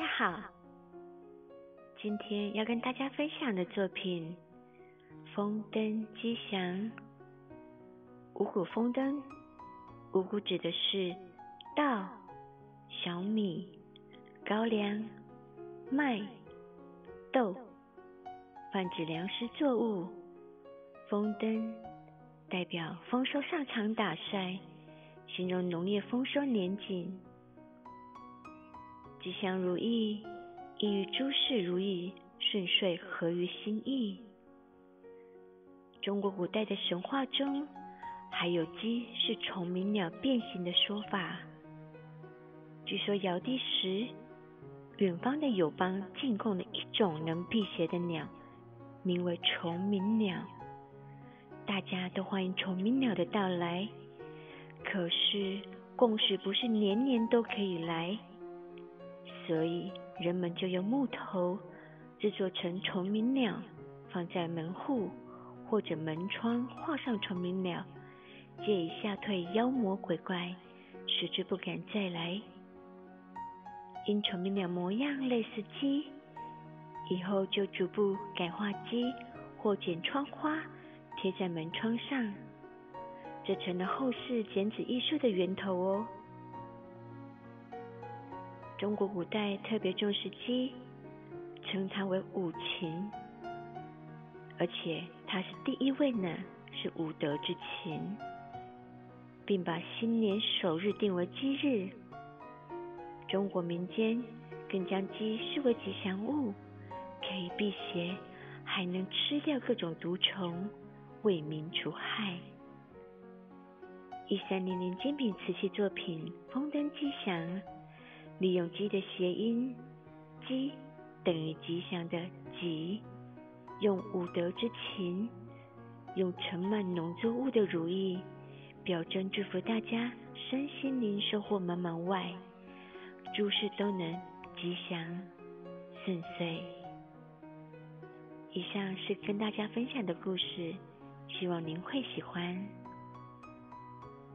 大家好，今天要跟大家分享的作品《风灯吉祥》。五谷丰登，五谷指的是稻、小米、高粱、麦、豆，泛指粮食作物。丰登代表丰收上场打晒，形容农业丰收年景。吉祥如意，意欲诸事如意顺遂，合于心意。中国古代的神话中，还有鸡是虫鸣鸟变形的说法。据说尧帝时，远方的友邦进贡了一种能辟邪的鸟，名为虫鸣鸟。大家都欢迎虫鸣鸟的到来，可是贡士不是年年都可以来。所以，人们就用木头制作成虫鸣鸟，放在门户或者门窗，画上虫鸣鸟，借以吓退妖魔鬼怪，使之不敢再来。因虫鸣鸟模样类似鸡，以后就逐步改画鸡或剪窗花贴在门窗上，这成了后世剪纸艺术的源头哦。中国古代特别重视鸡，称它为五禽，而且它是第一位呢，是五德之禽，并把新年首日定为鸡日。中国民间更将鸡视为吉祥物，可以辟邪，还能吃掉各种毒虫，为民除害。一三零零精品瓷器作品《风灯吉祥》。利用鸡的谐音“鸡”等于吉祥的“吉”，用五德之情，用盛满农作物的如意，表征祝福大家身心灵收获满满外，诸事都能吉祥顺遂。以上是跟大家分享的故事，希望您会喜欢。